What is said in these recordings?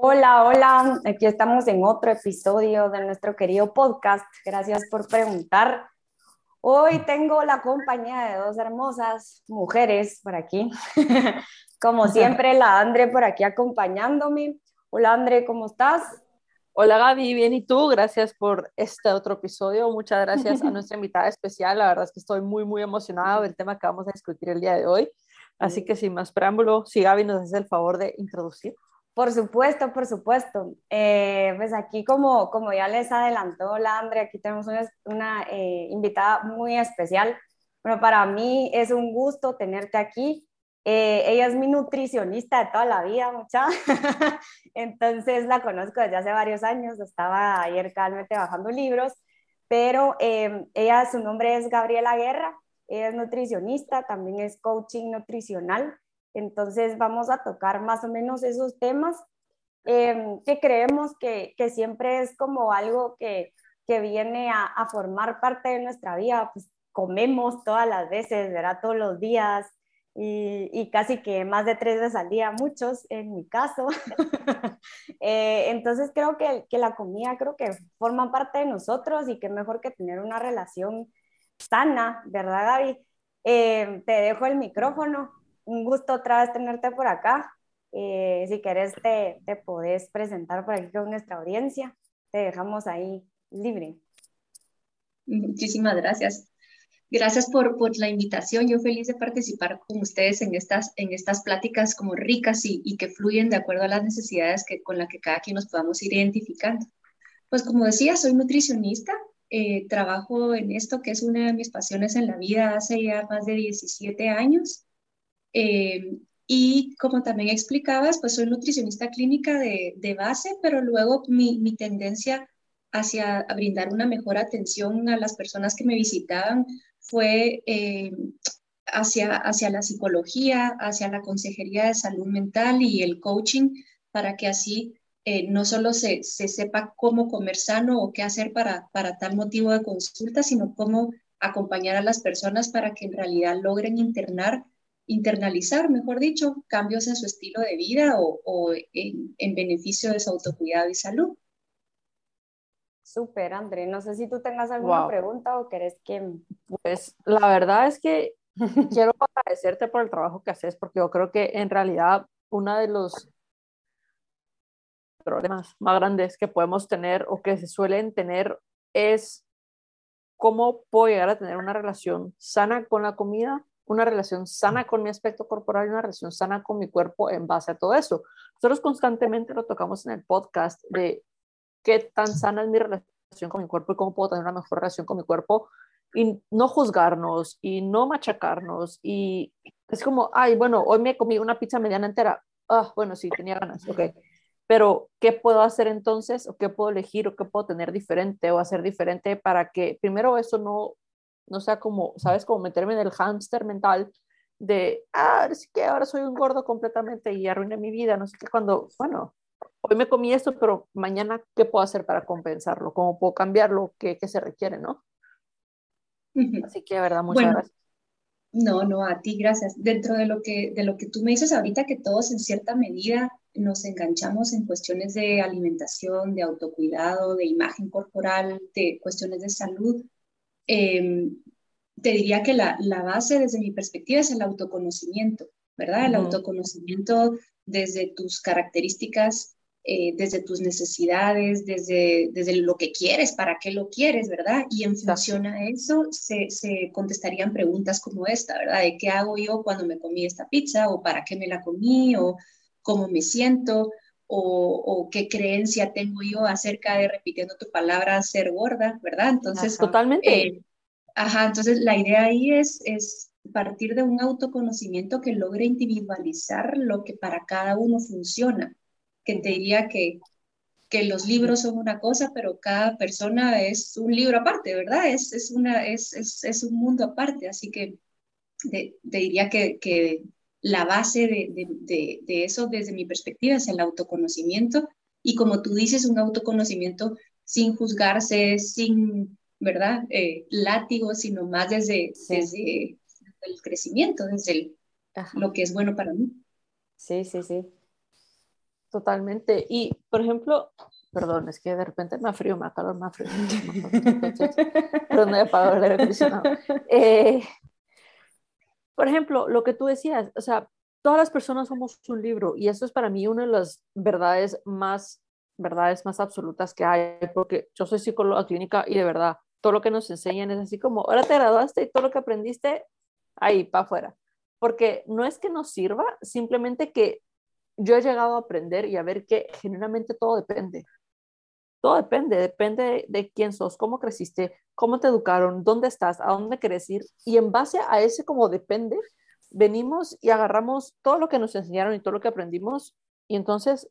Hola, hola, aquí estamos en otro episodio de nuestro querido podcast. Gracias por preguntar. Hoy tengo la compañía de dos hermosas mujeres por aquí. Como siempre, la Andre por aquí acompañándome. Hola Andre, ¿cómo estás? Hola Gaby, bien y tú, gracias por este otro episodio, muchas gracias a nuestra invitada especial, la verdad es que estoy muy muy emocionada del tema que vamos a discutir el día de hoy, así que sin más preámbulo, si Gaby nos hace el favor de introducir. Por supuesto, por supuesto. Eh, pues aquí, como, como ya les adelantó la Andre, aquí tenemos una, eh, invitada muy especial. Bueno, para mí es un gusto tenerte aquí. Eh, ella es mi nutricionista de toda la vida, mucha. Entonces la conozco desde hace varios años. Estaba ayer calmente bajando libros, pero ella, su nombre es Gabriela Guerra. Ella es nutricionista, también es coaching nutricional. Entonces vamos a tocar más o menos esos temas em, que creemos que, que, siempre es como algo que, que viene a, a, formar parte de nuestra vida. Pues comemos todas las veces, ¿verdad? Todos los días y, y casi que más de tres veces al día, muchos en mi caso. eh, entonces creo que, que la comida creo que forma parte de nosotros y que mejor que tener una relación sana, ¿verdad Gaby? Eh, te dejo el micrófono un gusto otra vez tenerte por acá. Eh, si querés, te, te podés presentar por aquí con nuestra audiencia. Te dejamos ahí libre. Muchísimas gracias. Gracias por, por, la invitación. Yo feliz de participar con ustedes en estas, en estas pláticas como ricas y, y que fluyen de acuerdo a las necesidades que, con las que cada quien nos podamos ir identificando. Pues como decía, soy nutricionista. Eh, trabajo en esto que es una de mis pasiones en la vida hace ya más de 17 años. Eh, y como también explicabas, pues soy nutricionista clínica de, de base, pero luego mi, mi, tendencia hacia brindar una mejor atención a las personas que me visitaban fue eh, hacia, hacia la psicología, hacia la consejería de salud mental y el coaching, para que así eh, no solo se, se, sepa cómo comer sano o qué hacer para, para tal motivo de consulta, sino cómo acompañar a las personas para que en realidad logren internar internalizar, mejor dicho, cambios en su estilo de vida o, en, beneficio de su autocuidado y salud. Súper, André. No sé si tú tengas alguna pregunta o querés que... Pues la verdad es que quiero agradecerte por el trabajo que haces porque yo creo que en realidad uno de los problemas más grandes que podemos tener o que se suelen tener es cómo puedo llegar a tener una relación sana con la comida una relación sana con mi aspecto corporal y una relación sana con mi cuerpo en base a todo eso. Nosotros constantemente lo tocamos en el podcast de qué tan sana es mi relación con mi cuerpo y cómo puedo tener una mejor relación con mi cuerpo y no juzgarnos y no machacarnos y es como, ay, bueno, hoy me comí una pizza mediana entera. Ah, bueno, sí, tenía ganas, ok. Pero, ¿qué puedo hacer entonces? ¿O qué puedo elegir? ¿O qué puedo tener diferente o hacer diferente para que primero eso no no sea como, ¿sabes? Como meterme en el hámster mental de, ah, sí que ahora soy un gordo completamente y arruiné mi vida, no sé qué, cuando, bueno, hoy me comí esto, pero mañana, ¿qué puedo hacer para compensarlo? ¿Cómo puedo cambiarlo? ¿Qué, qué se requiere, no? Así que, verdad, muchas gracias. No, no, a ti gracias. Dentro de lo, que, de lo que tú me dices ahorita, que todos en cierta medida nos enganchamos en cuestiones de alimentación, de autocuidado, de imagen corporal, de cuestiones de salud, Em, te diría que la, la, base desde mi perspectiva es el autoconocimiento, ¿verdad? El autoconocimiento desde tus características, eh, desde tus necesidades, desde, desde lo que quieres, para qué lo quieres, ¿verdad? Y en función a eso se, se, contestarían preguntas como esta, ¿verdad? De qué hago yo cuando me comí esta pizza o para qué me la comí o cómo me siento o, qué creencia tengo yo acerca de, repitiendo tu palabra, ser gorda, ¿verdad? Entonces, totalmente. Eh, ajá, entonces la idea ahí es, es partir de un autoconocimiento que logre individualizar lo que para cada uno funciona, que te diría que, que los libros son una cosa, pero cada persona es un libro aparte, ¿verdad? Es, es, una, es, es, es un mundo aparte, así que te, diría que, que la base de, eso desde mi perspectiva es el autoconocimiento y como tú dices, un autoconocimiento sin juzgarse, sin, ¿verdad? Eh, látigo, sino más desde, desde el crecimiento, desde lo que es bueno para mí. Sí, sí, sí. Totalmente. Y, por ejemplo, perdón, es que de repente me frío, me calor, me frío. pero no he apagado el aire acondicionado. Eh, por ejemplo, lo que tú decías, o sea, todas las personas somos un libro y eso es para mí una de las verdades más, verdades más absolutas que hay, porque yo soy psicóloga clínica y de verdad, todo lo que nos enseñan es así como, ahora te graduaste y todo lo que aprendiste, ahí, para afuera. Porque no es que nos sirva, simplemente que yo he llegado a aprender y a ver que genuinamente todo depende. Todo depende, depende de, quién sos, cómo creciste, cómo te educaron, dónde estás, a dónde querés ir. Y en base a ese como depende, venimos y agarramos todo lo que nos enseñaron y todo lo que aprendimos y entonces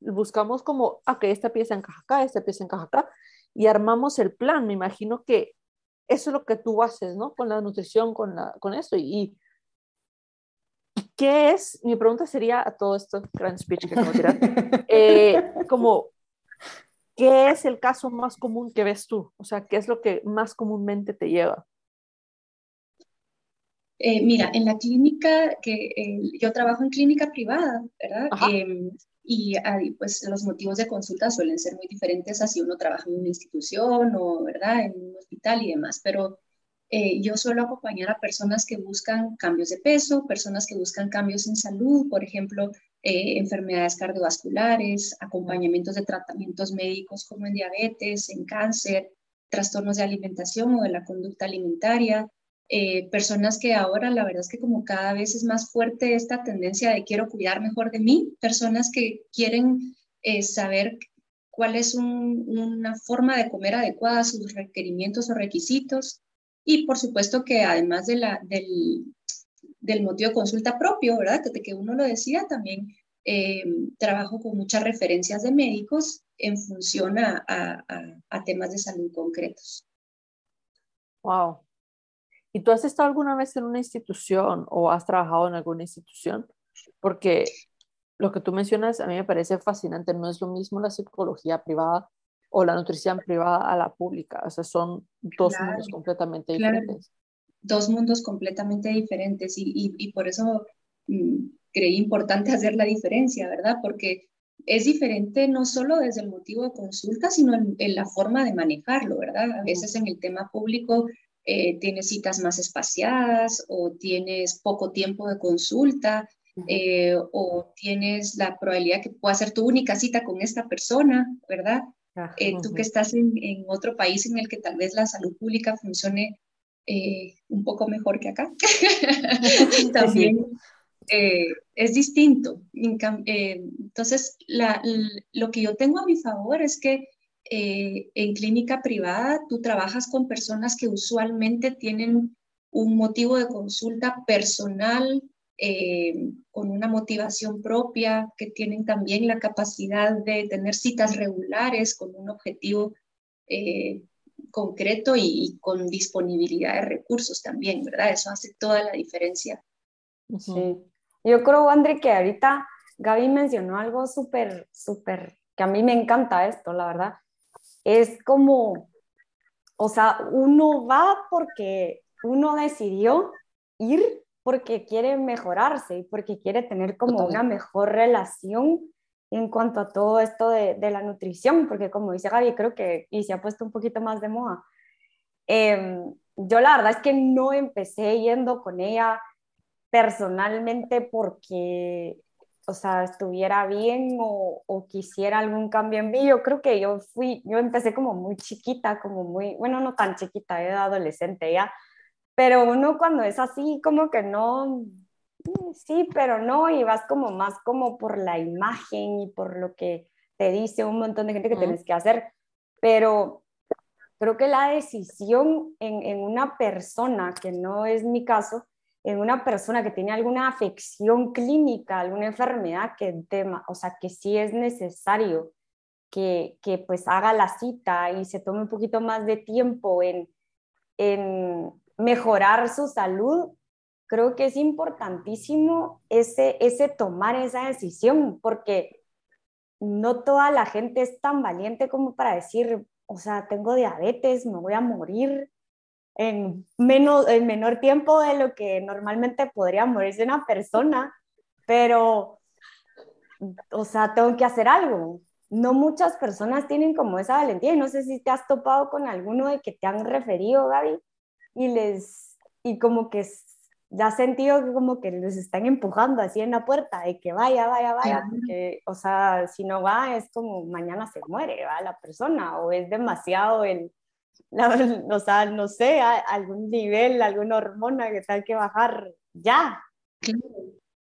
buscamos como, ok, esta pieza encaja acá, esta pieza encaja acá y armamos el plan. Me imagino que eso es lo que tú haces, ¿no? Con la nutrición, con, la, con esto. Y, ¿qué es? Mi pregunta sería a todo esto, gran speech que acabo de tirar, eh, como, ¿qué es el caso más común que ves tú? O sea, ¿qué es lo que más comúnmente te lleva? Eh, mira, en la clínica, que eh, yo trabajo en clínica privada, ¿verdad? Em, y pues los motivos de consulta suelen ser muy diferentes a si uno trabaja en una institución o, ¿verdad?, en un hospital y demás, pero eh, yo suelo acompañar a personas que buscan cambios de peso, personas que buscan cambios en salud, por ejemplo, enfermedades cardiovasculares, acompañamientos de tratamientos médicos como en diabetes, en cáncer, trastornos de alimentación o de la conducta alimentaria, eh, personas que ahora la verdad es que como cada vez es más fuerte esta tendencia de quiero cuidar mejor de mí, personas que quieren eh, saber cuál es una forma de comer adecuada a sus requerimientos o requisitos. Y por supuesto que además de la, del, del motivo de consulta propio, ¿verdad? Que, que uno lo decía, también eh, trabajo con muchas referencias de médicos en función a, a, a temas de salud concretos. Wow, ¿Y tú has estado alguna vez en una institución o has trabajado en alguna institución? Porque lo que tú mencionas a mí me parece fascinante. No es lo mismo la psicología privada o la nutrición privada a la pública. O sea, son dos mundos completamente diferentes. Dos mundos completamente diferentes y, y, por eso mm, creí importante hacer la diferencia, ¿verdad? Porque es diferente no solo desde el motivo de consulta, sino en, en la forma de manejarlo, ¿verdad? A veces en el tema público eh, tienes citas más espaciadas o tienes poco tiempo de consulta eh, o tienes la probabilidad que pueda ser tu única cita con esta persona, ¿verdad? Eh, tú que estás en, otro país en el que tal vez la salud pública funcione un poco mejor que acá, también es distinto. entonces, lo que yo tengo a mi favor es que eh, en clínica privada tú trabajas con personas que usualmente tienen un motivo de consulta personal, eh, con una motivación propia, que tienen también la capacidad de tener citas regulares con un objetivo eh, concreto y, con disponibilidad de recursos también, ¿verdad? Eso hace toda la diferencia. Sí. Yo creo, André, que ahorita Gaby mencionó algo súper, súper, que a mí me encanta esto, la verdad, es como, o sea, uno va porque uno decidió ir porque quiere mejorarse y porque quiere tener como una mejor relación en cuanto a todo esto de, de, la nutrición, porque como dice Gaby, creo que y se ha puesto un poquito más de moda. Em, yo la verdad es que no empecé yendo con ella personalmente porque o sea, estuviera bien o, o, quisiera algún cambio en mí. Yo creo que yo fui, yo empecé como muy chiquita, como muy, bueno, no tan chiquita, era adolescente ya, pero uno cuando es así, como que no, sí, pero no, y vas como más como por la imagen y por lo que te dice un montón de gente que tienes que hacer, pero creo que la decisión en, en una persona, que no es mi caso, en una persona que tiene alguna afección clínica, alguna enfermedad que, tema, o sea, que sí es necesario que, que, pues haga la cita y se tome un poquito más de tiempo en, en mejorar su salud, creo que es importantísimo ese, ese tomar esa decisión, porque no toda la gente es tan valiente como para decir, o sea, tengo diabetes, me voy a morir, en, menos, en menor tiempo de lo que normalmente podría morirse una persona, pero o sea, tengo que hacer algo. No muchas personas tienen como esa valentía y no sé si te has topado con alguno de que te han referido, Gaby, y les, y como que ya sentido que como que les están empujando así en la puerta de que vaya, vaya, vaya, porque, o sea, si no va es como mañana se muere, va la persona, o es demasiado el, o sea, no sé, algún nivel, alguna hormona que tal que bajar ya.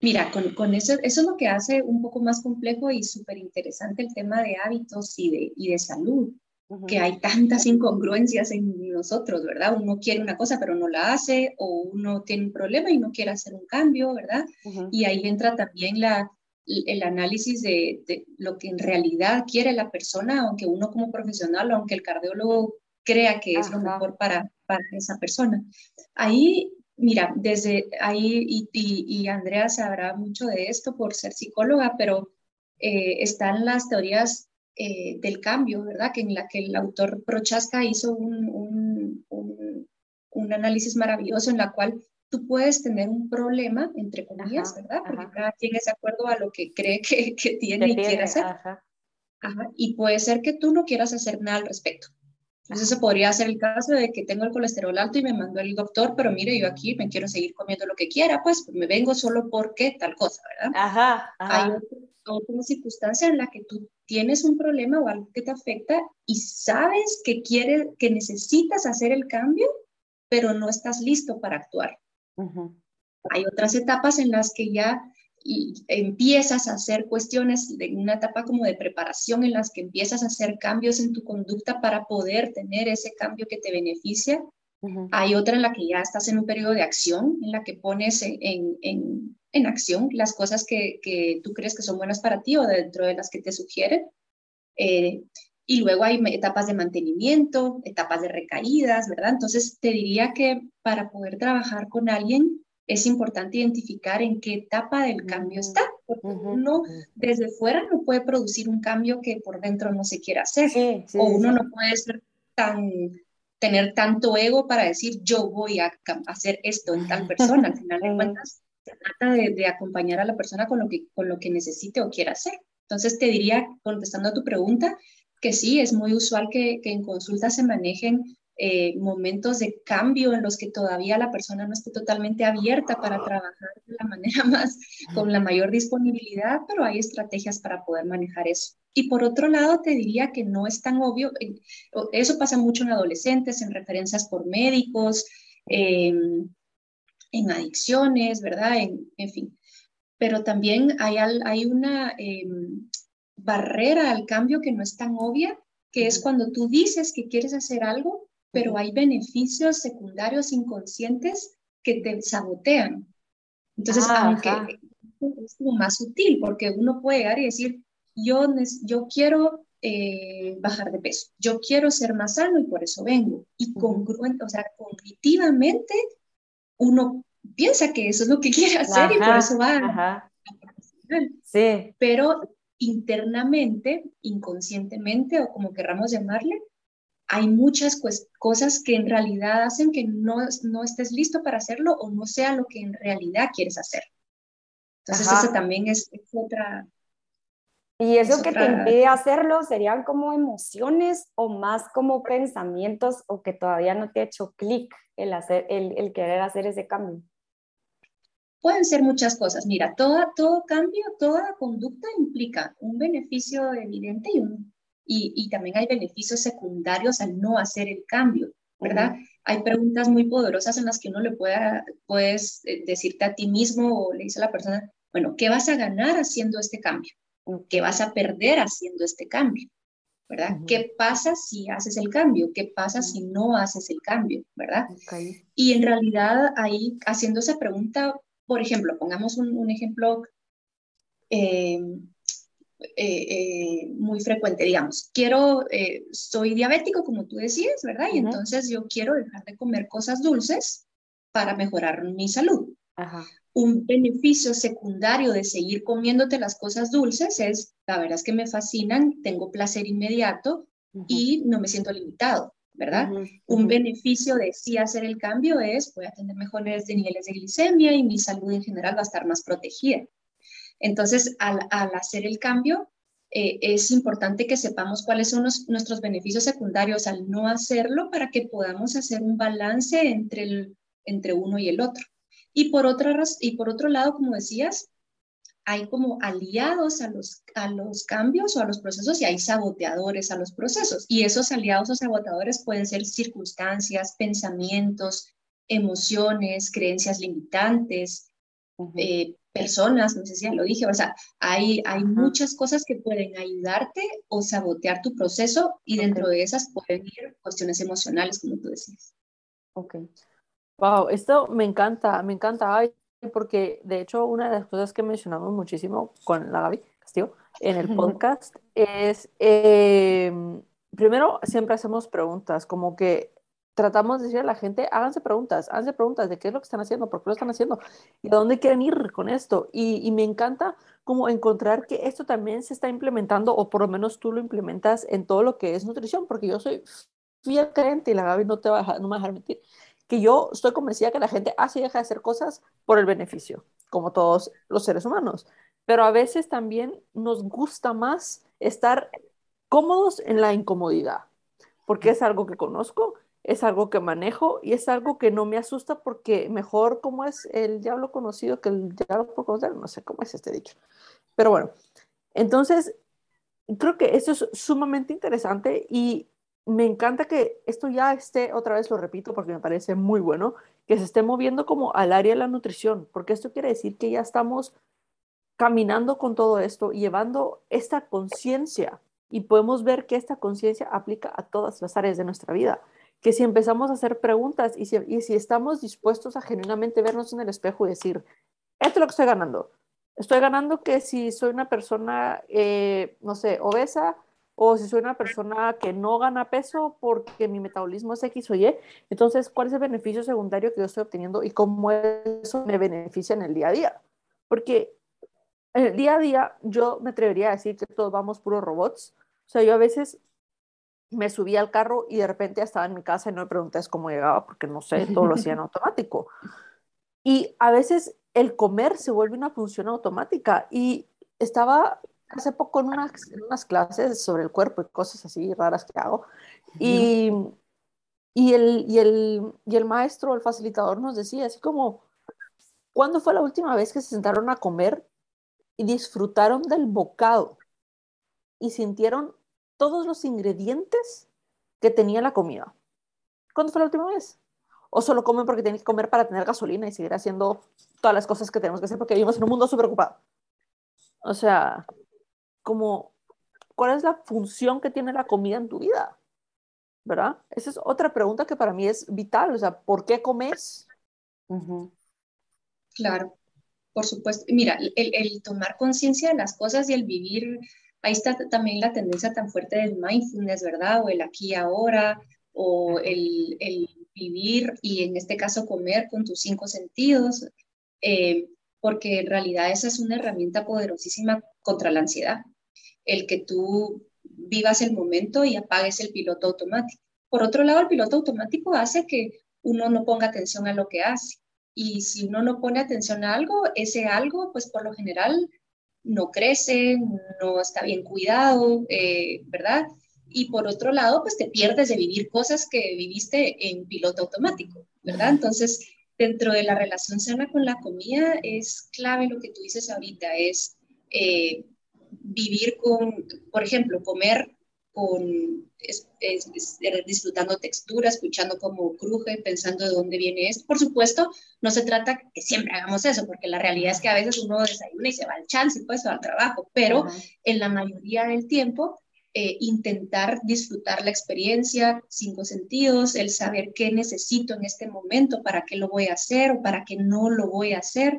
Mira, con, con, eso, eso es lo que hace un poco más complejo y súper interesante el tema de hábitos y de, y de salud, que hay tantas incongruencias en nosotros, ¿verdad? Uno quiere una cosa pero no la hace, o uno tiene un problema y no quiere hacer un cambio, ¿verdad? Y ahí entra también la, el análisis de, de, lo que en realidad quiere la persona, aunque uno como profesional, aunque el cardiólogo crea que es lo mejor para, para esa persona. Ahí, mira, desde ahí, y, y, Andrea sabrá mucho de esto por ser psicóloga, pero eh, están las teorías eh, del cambio, ¿verdad? Que en la que el autor Prochaska hizo un, un, un, análisis maravilloso en la cual tú puedes tener un problema, entre comillas, ¿verdad? Porque cada quien es de acuerdo a lo que cree que, que tiene y quiere hacer. Y puede ser que tú no quieras hacer nada al respecto. Entonces, se podría ser el caso de que tengo el colesterol alto y me mandó el doctor, pero mire, yo aquí me quiero seguir comiendo lo que quiera, pues me vengo solo porque tal cosa, ¿verdad? Ajá, Hay otra, circunstancia en la que tú tienes un problema o algo que te afecta y sabes que quieres, que necesitas hacer el cambio, pero no estás listo para actuar. Hay otras etapas en las que ya y empiezas a hacer cuestiones en una etapa como de preparación en las que empiezas a hacer cambios en tu conducta para poder tener ese cambio que te beneficia. Hay otra en la que ya estás en un periodo de acción, en la que pones en, en, en acción las cosas que, que, tú crees que son buenas para ti o dentro de las que te sugieren. Eh, y luego hay etapas de mantenimiento, etapas de recaídas, ¿verdad? Entonces te diría que para poder trabajar con alguien, es importante identificar en qué etapa del cambio está, porque uno desde fuera no puede producir un cambio que por dentro no se quiera hacer, o uno no puede ser tan, tener tanto ego para decir yo voy a hacer esto en tal persona, al final de cuentas trata de, acompañar a la persona con lo, que, con lo que necesite o quiera hacer. Entonces te diría, contestando a tu pregunta, que sí, es muy usual que, que en consulta se manejen eh, momentos de cambio en los que todavía la persona no esté totalmente abierta para trabajar de la manera más, con la mayor disponibilidad, pero hay estrategias para poder manejar eso. Y por otro lado, te diría que no es tan obvio, eso pasa mucho en adolescentes, en referencias por médicos, em, en adicciones, ¿verdad? En, en, fin. Pero también hay, hay una em, barrera al cambio que no es tan obvia, que es cuando tú dices que quieres hacer algo, pero hay beneficios secundarios inconscientes que te sabotean. Entonces, ah, aunque es como más sutil, porque uno puede llegar y decir, yo, yo quiero eh, bajar de peso, yo quiero ser más sano y por eso vengo. Y congruente, o sea, cognitivamente uno piensa que eso es lo que quiere hacer y por eso va a Sí. Pero internamente, inconscientemente o como querramos llamarle, hay muchas cosas que en realidad hacen que no, no estés listo para hacerlo o no sea lo que en realidad quieres hacer. Entonces, eso también es, otra... ¿Y eso que te impide hacerlo serían como emociones o más como pensamientos o que todavía no te ha hecho clic el, hacer, el, el, querer hacer ese cambio? Pueden ser muchas cosas. Mira, todo, todo cambio, toda conducta implica un beneficio evidente y un y, también hay beneficios secundarios al no hacer el cambio, ¿verdad? Hay preguntas muy poderosas en las que uno le pueda, puedes eh, decirte a ti mismo o le dice a la persona, bueno, ¿qué vas a ganar haciendo este cambio? ¿Qué vas a perder haciendo este cambio? ¿verdad? ¿Qué pasa si haces el cambio? ¿Qué pasa si no haces el cambio? ¿verdad? Y en realidad ahí haciendo esa pregunta, por ejemplo, pongamos un, ejemplo eh, eh, eh, muy frecuente, digamos, quiero, eh, soy diabético, como tú decías, ¿verdad? Y entonces yo quiero dejar de comer cosas dulces para mejorar mi salud. Un beneficio secundario de seguir comiéndote las cosas dulces es, la verdad es que me fascinan, tengo placer inmediato y no me siento limitado, ¿verdad? Un beneficio de sí hacer el cambio es, voy a tener mejores niveles de glicemia y mi salud en general va a estar más protegida. Entonces, al, hacer el cambio, eh, es importante que sepamos cuáles son nuestros beneficios secundarios al no hacerlo para que podamos hacer un balance entre, el, entre uno y el otro. Y por, otra, y por otro lado, como decías, hay como aliados a los, a los cambios o a los procesos y hay saboteadores a los procesos. Y esos aliados o saboteadores pueden ser circunstancias, pensamientos, emociones, creencias limitantes, eh, personas, no sé si ya lo dije, o sea, hay, hay muchas cosas que pueden ayudarte o sabotear tu proceso y dentro de esas pueden ir cuestiones emocionales, como tú decías. Ok. Wow, esto me encanta, me encanta. Ay, porque de hecho una de las cosas que mencionamos muchísimo con la Gaby Castillo en el podcast es, em, primero, siempre hacemos preguntas, como que tratamos de decir a la gente, háganse preguntas, háganse preguntas de qué es lo que están haciendo, por qué lo están haciendo y a dónde quieren ir con esto. Y, y me encanta como encontrar que esto también se está implementando, o por lo menos tú lo implementas en todo lo que es nutrición, porque yo soy fiel creyente y la Gaby no te va a dejar, no me va a dejar mentir que yo estoy convencida que la gente hace y deja de hacer cosas por el beneficio, como todos los seres humanos. Pero a veces también nos gusta más estar cómodos en la incomodidad, porque es algo que conozco, es algo que manejo y es algo que no me asusta porque mejor como es el diablo conocido que el diablo por conocer, no sé cómo es este dicho. Pero bueno, entonces creo que eso es sumamente interesante y me encanta que esto ya esté, otra vez lo repito porque me parece muy bueno, que se esté moviendo como al área de la nutrición, porque esto quiere decir que ya estamos caminando con todo esto, llevando esta conciencia y podemos ver que esta conciencia aplica a todas las áreas de nuestra vida, que si empezamos a hacer preguntas y si, y si estamos dispuestos a genuinamente vernos en el espejo y decir, esto es lo que estoy ganando, estoy ganando que si soy una persona, eh, no sé, obesa, o si soy una persona que no gana peso porque mi metabolismo es X o Y, entonces, ¿cuál es el beneficio secundario que yo estoy obteniendo y cómo eso me beneficia en el día a día? Porque en el día a día yo me atrevería a decir que todos vamos puros robots. O sea, yo a veces me subía al carro y de repente estaba en mi casa y no me pregunté cómo llegaba porque no sé, todo lo hacía en automático. Y a veces el comer se vuelve una función automática y estaba hace poco en unas, unas, clases sobre el cuerpo y cosas así raras que hago. Y, y, el, y, el, y el maestro, el facilitador nos decía así como, ¿cuándo fue la última vez que se sentaron a comer y disfrutaron del bocado y sintieron todos los ingredientes que tenía la comida? ¿Cuándo fue la última vez? ¿O solo comen porque tienen que comer para tener gasolina y seguir haciendo todas las cosas que tenemos que hacer porque vivimos en un mundo súper ocupado? O sea, como cuál es la función que tiene la comida en tu vida, ¿verdad? Esa es otra pregunta que para mí es vital, o sea, ¿por qué comes? Claro, por supuesto. Mira, el, tomar conciencia de las cosas y el vivir, ahí está también la tendencia tan fuerte del mindfulness, ¿verdad? O el aquí y ahora, o el, vivir y en este caso comer con tus cinco sentidos, eh, porque en realidad esa es una herramienta poderosísima contra la ansiedad el que tú vivas el momento y apagues el piloto automático. Por otro lado, el piloto automático hace que uno no ponga atención a lo que hace. Y si uno no pone atención a algo, ese algo, pues por lo general no crece, no está bien cuidado, eh, ¿verdad? Y por otro lado, pues te pierdes de vivir cosas que viviste en piloto automático, ¿verdad? Entonces, dentro de la relación sana con la comida, es clave lo que tú dices ahorita, es eh, vivir con, por ejemplo, comer con, disfrutando textura, escuchando cómo cruje, pensando de dónde viene esto. Por supuesto, no se trata que siempre hagamos eso, porque la realidad es que a veces uno desayuna y se va al chance, pues, va al trabajo, pero en la mayoría del tiempo, eh, intentar disfrutar la experiencia, cinco sentidos, el saber qué necesito en este momento, para qué lo voy a hacer o para qué no lo voy a hacer.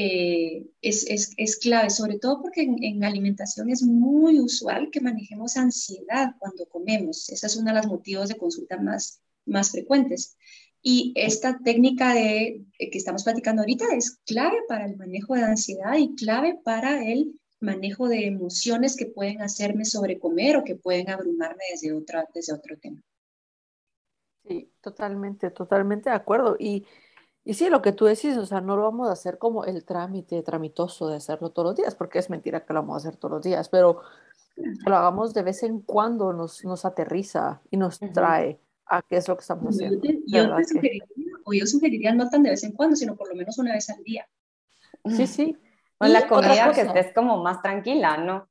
Eh, es, es, es, clave, sobre todo porque en, alimentación es muy usual que manejemos ansiedad cuando comemos. Ese es uno de los motivos de consulta más, más frecuentes. Y esta técnica de, que estamos platicando ahorita es clave para el manejo de ansiedad y clave para el manejo de emociones que pueden hacerme sobrecomer o que pueden abrumarme desde, otra, desde otro tema. Sí, totalmente, totalmente de acuerdo. Y Y sí, lo que tú decís, o sea, no lo vamos a hacer como el trámite tramitoso de hacerlo todos los días, porque es mentira que lo vamos a hacer todos los días, pero lo hagamos de vez en cuando nos, nos aterriza y nos trae a qué es lo que estamos haciendo. Yo, yo sugeriría, o yo sugeriría no tan de vez en cuando, sino por lo menos una vez al día. Sí, sí. O la comida que estés como más tranquila, ¿no?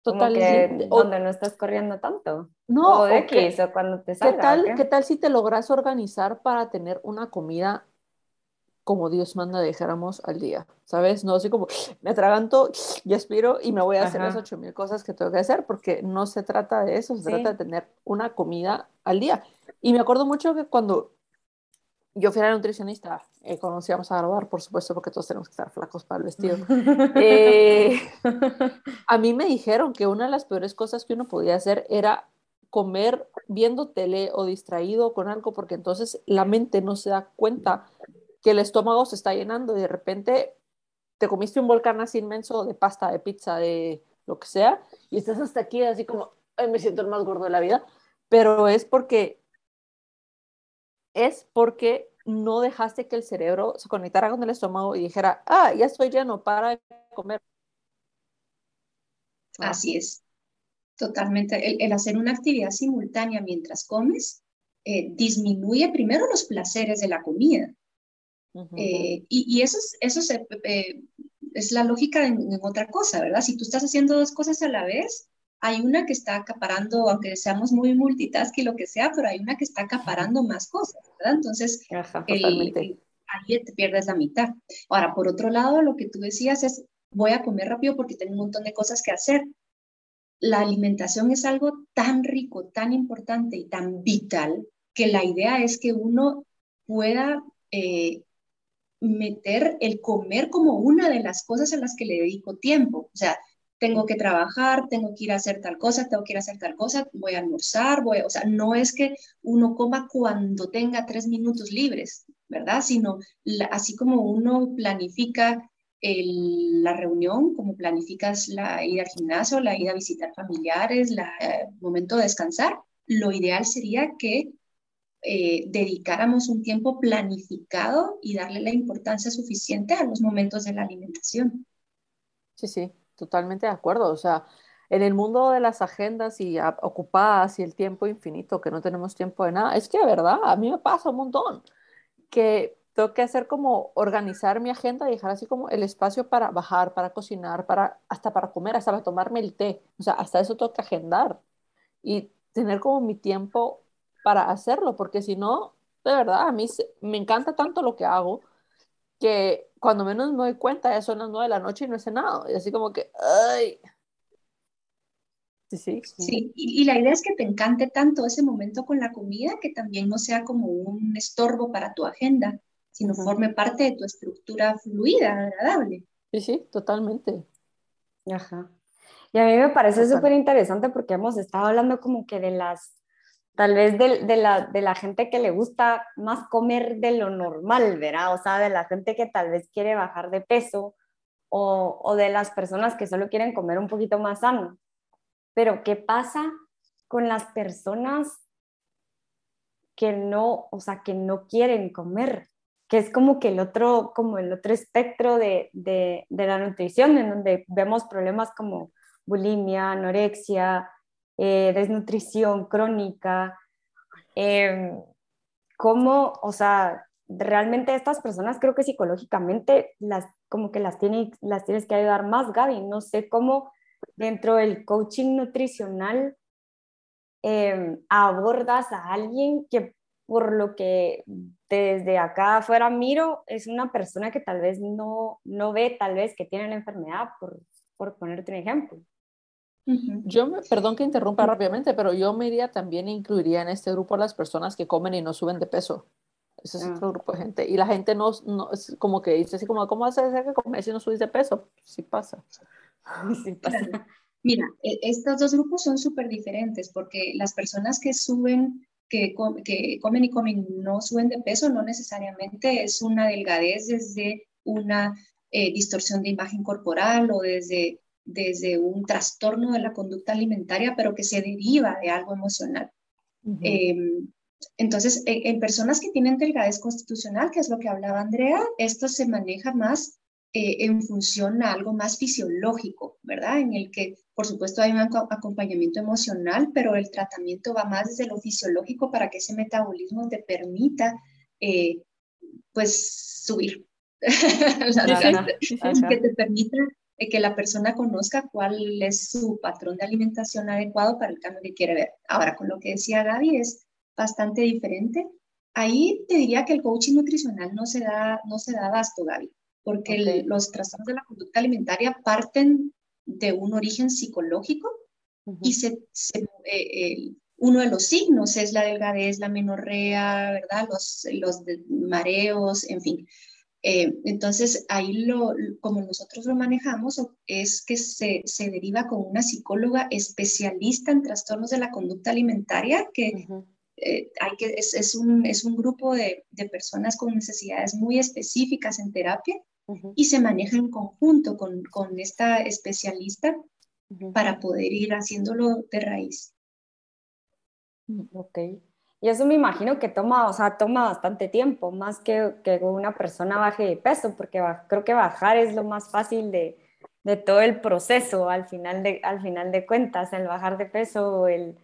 Totalmente. donde no estás corriendo tanto. No, o de X, o cuando te salga. ¿qué tal, ¿Qué tal si te logras organizar para tener una comida como Dios manda dijéramos al día, ¿sabes? No así como me atraganto y aspiro y me voy a hacer las ocho mil cosas que tengo que hacer, porque no se trata de eso, se trata de tener una comida al día. Y me acuerdo mucho que cuando yo fui a la nutricionista, eh, íbamos a grabar, por supuesto, porque todos tenemos que estar flacos para el vestido, eh, a mí me dijeron que una de las peores cosas que uno podía hacer era comer viendo tele o distraído con algo, porque entonces la mente no se da cuenta que el estómago se está llenando y de repente te comiste un volcán así inmenso de pasta, de pizza, de lo que sea, y estás hasta aquí así como, me siento el más gordo de la vida, pero es porque, es porque no dejaste que el cerebro se conectara con el estómago y dijera, ah, ya estoy lleno, para comer. Así es, totalmente. El, hacer una actividad simultánea mientras comes eh, disminuye primero los placeres de la comida eh, y, eso, es, eso eh, es la lógica en, otra cosa, ¿verdad? Si tú estás haciendo dos cosas a la vez, hay una que está acaparando, aunque seamos muy multitask y lo que sea, pero hay una que está acaparando más cosas, ¿verdad? Entonces, ahí te pierdes la mitad. Ahora, por otro lado, lo que tú decías es, voy a comer rápido porque tengo un montón de cosas que hacer. La alimentación es algo tan rico, tan importante y tan vital que la idea es que uno pueda eh, meter el comer como una de las cosas a las que le dedico tiempo. O sea, tengo que trabajar, tengo que ir a hacer tal cosa, tengo que ir a hacer tal cosa, voy a almorzar, voy, o sea, no es que uno coma cuando tenga tres minutos libres, ¿verdad? Sino así como uno planifica la reunión, como planificas la ida al gimnasio, la ida a visitar familiares, el eh, momento de descansar, lo ideal sería que eh, dedicáramos un tiempo planificado y darle la importancia suficiente a los momentos de la alimentación. Sí, sí, totalmente de acuerdo. O sea, en el mundo de las agendas y ocupadas y el tiempo infinito, que no tenemos tiempo de nada, es que verdad, a mí me pasa un montón que tengo que hacer como organizar mi agenda y dejar así como el espacio para bajar, para cocinar, para hasta para comer, hasta para tomarme el té. O sea, hasta eso tengo que agendar y tener como mi tiempo para hacerlo, porque si no, de verdad, a mí me encanta tanto lo que hago que cuando menos me doy cuenta ya son las nueve de la noche y no he cenado. Y así como que, ay. Sí, sí. Sí, y, la idea es que te encante tanto ese momento con la comida que también no sea como un estorbo para tu agenda, sino forme parte de tu estructura fluida, agradable. Sí, sí, totalmente. Ajá. Y a mí me parece súper interesante porque hemos estado hablando como que de las tal vez de, la, de, la, gente que le gusta más comer de lo normal, ¿verdad? O sea, de la gente que tal vez quiere bajar de peso o, o de las personas que solo quieren comer un poquito más sano. Pero ¿qué pasa con las personas que no, o sea, que no quieren comer? Que es como que el otro, como el otro espectro de, de, de la nutrición, en donde vemos problemas como bulimia, anorexia, eh, desnutrición crónica, em, cómo, o sea, realmente estas personas creo que psicológicamente las, como que las, tiene, las tienes que ayudar más, Gaby. No sé cómo dentro del coaching nutricional em, abordas a alguien que por lo que desde acá afuera miro, es una persona que tal vez no, no ve, tal vez que tiene la enfermedad, por, por ponerte un ejemplo. Yo, me, perdón que interrumpa rápidamente, pero yo me iría también incluiría en este grupo a las personas que comen y no suben de peso. Ese es otro ah. grupo de gente. Y la gente no, no es como que dice así como, ¿cómo decir que comes si no subes de peso? Sí pasa. Sí pasa. Mira, e, estos dos grupos son súper diferentes porque las personas que suben, que, que comen y comen no suben de peso, no necesariamente es una delgadez desde una eh, distorsión de imagen corporal o desde desde un trastorno de la conducta alimentaria, pero que se deriva de algo emocional. Em, entonces, en, personas que tienen delgadez constitucional, que es lo que hablaba Andrea, esto se maneja más eh, en función a algo más fisiológico, ¿verdad? En el que, por supuesto, hay un acompañamiento emocional, pero el tratamiento va más desde lo fisiológico para que ese metabolismo te permita, eh, pues, subir. que te permita que la persona conozca cuál es su patrón de alimentación adecuado para el cambio que quiere ver. Ahora, con lo que decía Gaby, es bastante diferente. Ahí te diría que el coaching nutricional no se da, no se da abasto, Gaby, porque los trastornos de la conducta alimentaria parten de un origen psicológico y se, eh, uno de los signos es la delgadez, la menorrea, ¿verdad? Los, los mareos, en fin. Eh, entonces, ahí lo, como nosotros lo manejamos es que se, se, deriva con una psicóloga especialista en trastornos de la conducta alimentaria que eh, hay que, es, es, un, es un grupo de, de, personas con necesidades muy específicas en terapia y se maneja en conjunto con, con esta especialista para poder ir haciéndolo de raíz. Mm, ok. Y eso me imagino que toma, o sea, toma bastante tiempo, más que que una persona baje de peso, porque creo que bajar es lo más fácil de, de, todo el proceso al final de, al final de cuentas, el bajar de peso, el,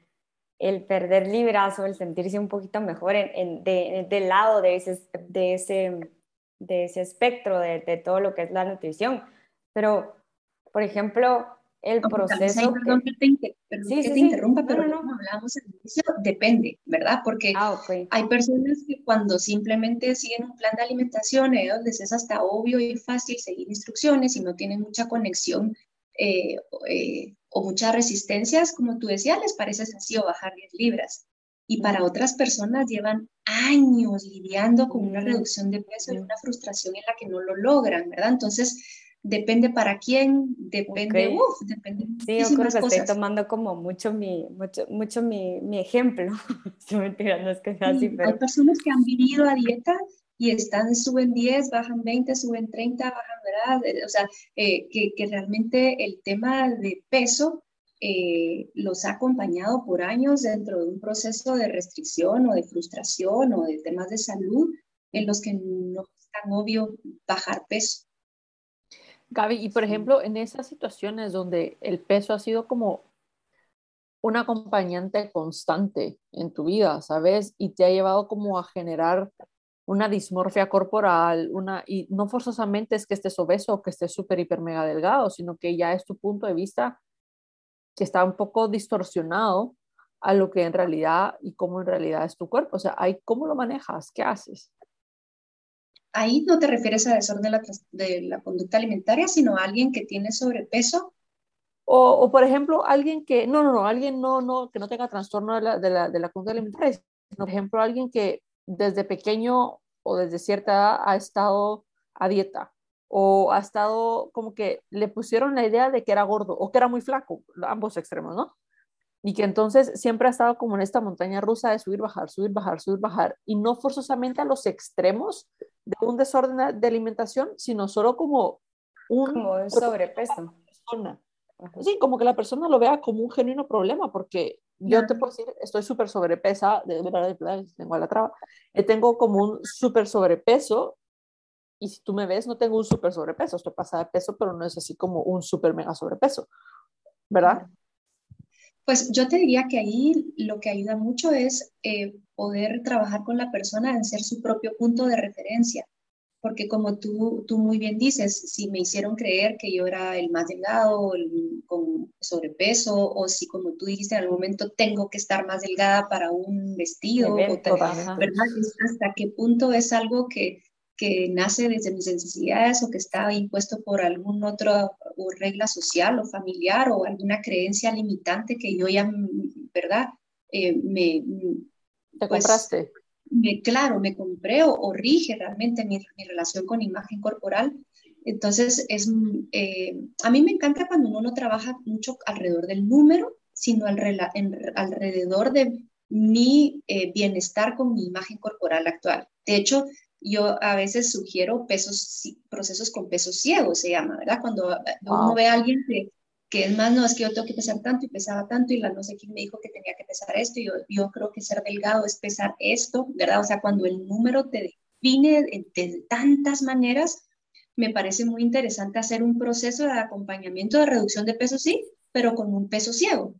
el perder libras o el sentirse un poquito mejor en, de, del lado de ese, de ese, de ese espectro de, de, todo lo que es la nutrición. Pero, por ejemplo, el proceso... perdón que te, sí, sí, interrumpa, pero no, como hablábamos al inicio, depende, ¿verdad? Porque ah, hay personas que cuando simplemente siguen un plan de alimentación, ellos les es hasta obvio y fácil seguir instrucciones y no tienen mucha conexión eh, eh, o muchas resistencias, como tú decías, les parece sencillo bajar 10 libras. Y para otras personas llevan años lidiando con una reducción de peso y una frustración en la que no lo logran, ¿verdad? Entonces, depende para quién, depende, uf, depende Sí, yo creo que estoy tomando como mucho mi, mucho, mucho mi, mi ejemplo. mentira, no es que sea así, pero... Hay personas que han vivido a dieta y están, suben 10, bajan 20, suben 30, bajan, ¿verdad? Eh, o sea, eh, que, que, realmente el tema de peso eh, los ha acompañado por años dentro de un proceso de restricción o de frustración o de temas de salud en los que no es tan obvio bajar peso. Gaby, y por ejemplo, en esas situaciones donde el peso ha sido como un acompañante constante en tu vida, ¿sabes? Y te ha llevado como a generar una dismorfia corporal, una, y no forzosamente es que estés obeso o que estés súper, hiper, mega delgado, sino que ya es tu punto de vista que está un poco distorsionado a lo que en realidad y cómo en realidad es tu cuerpo. O sea, ¿cómo lo manejas? ¿Qué haces? Ahí no te refieres a desorden de la, conducta alimentaria, sino a alguien que tiene sobrepeso. O, o, por ejemplo, alguien que, no, no, no, alguien no, no, que no tenga trastorno de la, de la, de la conducta alimentaria, sino, por ejemplo, alguien que desde pequeño o desde cierta edad ha estado a dieta o ha estado como que le pusieron la idea de que era gordo o que era muy flaco, ambos extremos, ¿no? Y que entonces siempre ha estado como en esta montaña rusa de subir, bajar, subir, bajar, subir, bajar, y no forzosamente a los extremos de un desorden de alimentación, sino solo como un, como sobrepeso. Sí, como que la persona lo vea como un genuino problema, porque yo te puedo decir, estoy súper sobrepesa, de verdad, tengo la traba, eh, tengo como un súper sobrepeso, y si tú me ves, no tengo un súper sobrepeso, estoy pasada de peso, pero no es así como un súper mega sobrepeso, ¿verdad? Pues yo te diría que ahí lo que ayuda mucho es eh, poder trabajar con la persona en ser su propio punto de referencia porque como tú, tú muy bien dices, si me hicieron creer que yo era el más delgado, el, con sobrepeso, o si como tú dijiste en algún momento tengo que estar más delgada para un vestido, ¿verdad? ¿Hasta qué punto es algo que, que nace desde mis necesidades o que está impuesto por algún otro o regla social o familiar o alguna creencia limitante que yo ya, ¿verdad? Eh, me, ¿Te pues, compraste? me, claro, me compré o, rige realmente mi, mi, relación con imagen corporal. Entonces, es, eh, a mí me encanta cuando uno no trabaja mucho alrededor del número, sino al, alrededor de mi eh, bienestar con mi imagen corporal actual. De hecho, yo a veces sugiero pesos, procesos con pesos ciegos, se llama, ¿verdad? Cuando uno ve a alguien que, que es más, no, es que yo tengo que pesar tanto y pesaba tanto y la no sé quién me dijo que tenía que pesar esto y yo, yo creo que ser delgado es pesar esto, ¿verdad? O sea, cuando el número te define de, tantas maneras, me parece muy interesante hacer un proceso de acompañamiento de reducción de peso, sí, pero con un peso ciego.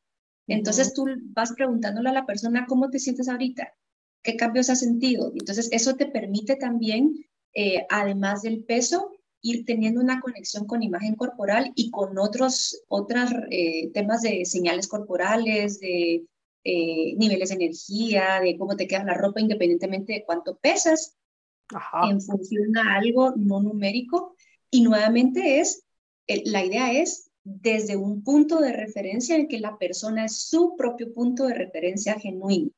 Entonces tú vas preguntándole a la persona cómo te sientes ahorita, qué cambios has sentido. Entonces eso te permite también, eh, además del peso, ir teniendo una conexión con imagen corporal y con otros otros eh, temas de señales corporales, de eh, niveles de energía, de cómo te queda la ropa independientemente de cuánto pesas, en función a algo no numérico. Y nuevamente es, la idea es desde un punto de referencia en que la persona es su propio punto de referencia genuino.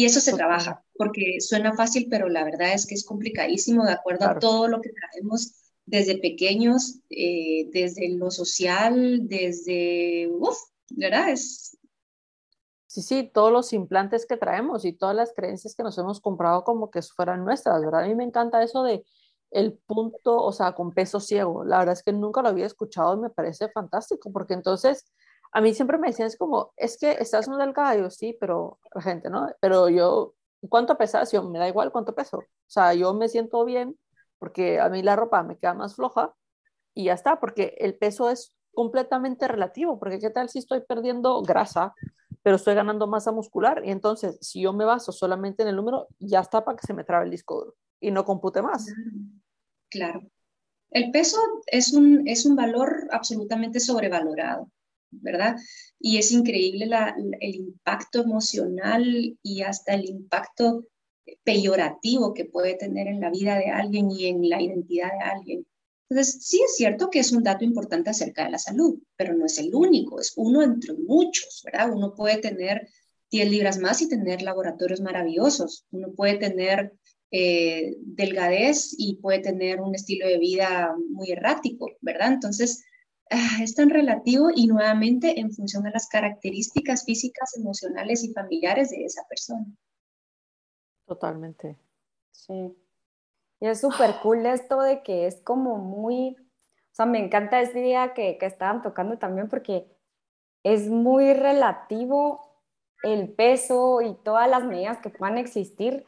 Y eso se trabaja, porque suena fácil, pero la verdad es que es complicadísimo de acuerdo a todo lo que traemos desde pequeños, eh, desde lo social, desde, uff, ¿verdad? Es... Sí, sí, todos los implantes que traemos y todas las creencias que nos hemos comprado como que fueran nuestras, ¿verdad? A mí me encanta eso de el punto, o sea, con peso ciego. La verdad es que nunca lo había escuchado y me parece fantástico, porque entonces a mí siempre me decían, es como, es que estás muy delgada, yo sí, pero la gente, ¿no? Pero yo, ¿cuánto pesas? Yo, me da igual cuánto peso. O sea, yo me siento bien porque a mí la ropa me queda más floja y ya está, porque el peso es completamente relativo, porque qué tal si estoy perdiendo grasa, pero estoy ganando masa muscular y entonces si yo me baso solamente en el número, ya está para que se me trabe el disco duro y no compute más. Claro. El peso es un, es un valor absolutamente sobrevalorado. ¿Verdad? Y es increíble el impacto emocional y hasta el impacto peyorativo que puede tener en la vida de alguien y en la identidad de alguien. Entonces, sí es cierto que es un dato importante acerca de la salud, pero no es el único, es uno entre muchos, ¿verdad? Uno puede tener 10 libras más y tener laboratorios maravillosos, uno puede tener eh, delgadez y puede tener un estilo de vida muy errático, ¿verdad? Entonces, es tan relativo y nuevamente en función de las características físicas, emocionales y familiares de esa persona. Totalmente. Sí. Y es súper cool esto de que es como muy, o sea, me encanta ese día que, que estaban tocando también porque es muy relativo el peso y todas las medidas que puedan existir,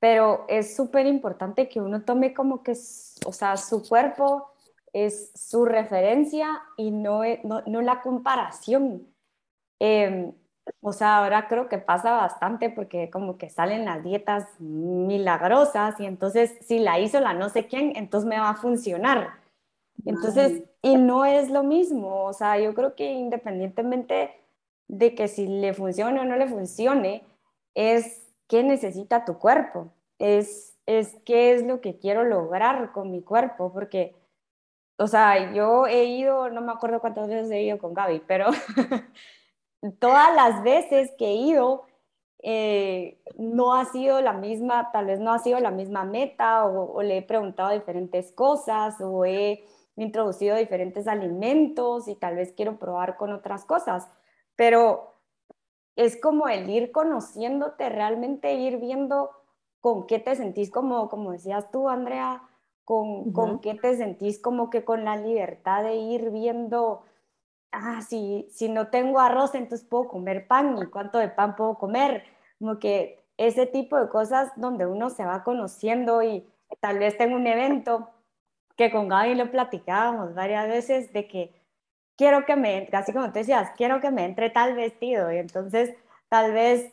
pero es súper importante que uno tome como que, o sea, su cuerpo es su referencia y no, no, la comparación. Em, o sea, ahora creo que pasa bastante porque como que salen las dietas milagrosas y entonces si la hizo la no sé quién, entonces me va a funcionar. Entonces, y no es lo mismo, o sea, yo creo que independientemente de que si le funcione o no le funcione, es qué necesita tu cuerpo, es, es qué es lo que quiero lograr con mi cuerpo, porque o sea, yo he ido, no me acuerdo cuántas veces he ido con Gaby, pero todas las veces que he ido, eh, no ha sido la misma, tal vez no ha sido la misma meta, o, le he preguntado diferentes cosas, o he introducido diferentes alimentos y tal vez quiero probar con otras cosas, pero es como el ir conociéndote, realmente ir viendo con qué te sentís, como, como decías tú, Andrea, con, con qué te sentís como que con la libertad de ir viendo, ah, si, si no tengo arroz, entonces puedo comer pan y cuánto de pan puedo comer, como que ese tipo de cosas donde uno se va conociendo y tal vez tengo un evento que con Gaby lo platicábamos varias veces de que quiero que me, casi como te decías, quiero que me entre tal vestido y entonces tal vez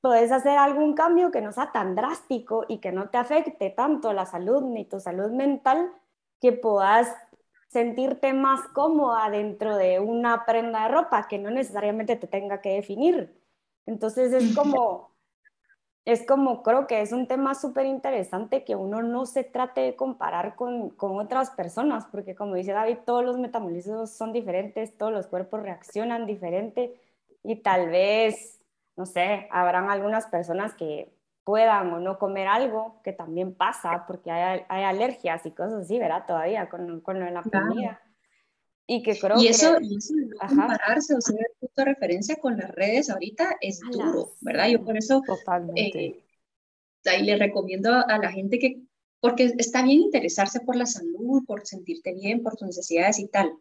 puedes hacer algún cambio que no sea tan drástico y que no te afecte tanto la salud ni tu salud mental, que puedas sentirte más cómoda dentro de una prenda de ropa que no necesariamente te tenga que definir. Entonces es como, es como, creo que es un tema súper interesante que uno no se trate de comparar con, con otras personas, porque como dice David, todos los metabolismos son diferentes, todos los cuerpos reaccionan diferente y tal vez no sé, habrán algunas personas que puedan o no comer algo, que también pasa, porque hay, hay alergias y cosas así, ¿verdad? Todavía con, con la comida. Y que creo y eso, que... Y eso compararse o ser punto de referencia con las redes ahorita es duro, ¿verdad? Yo por eso eh, ahí le recomiendo a la gente que, porque está bien interesarse por la salud, por sentirte bien, por tus necesidades y tal,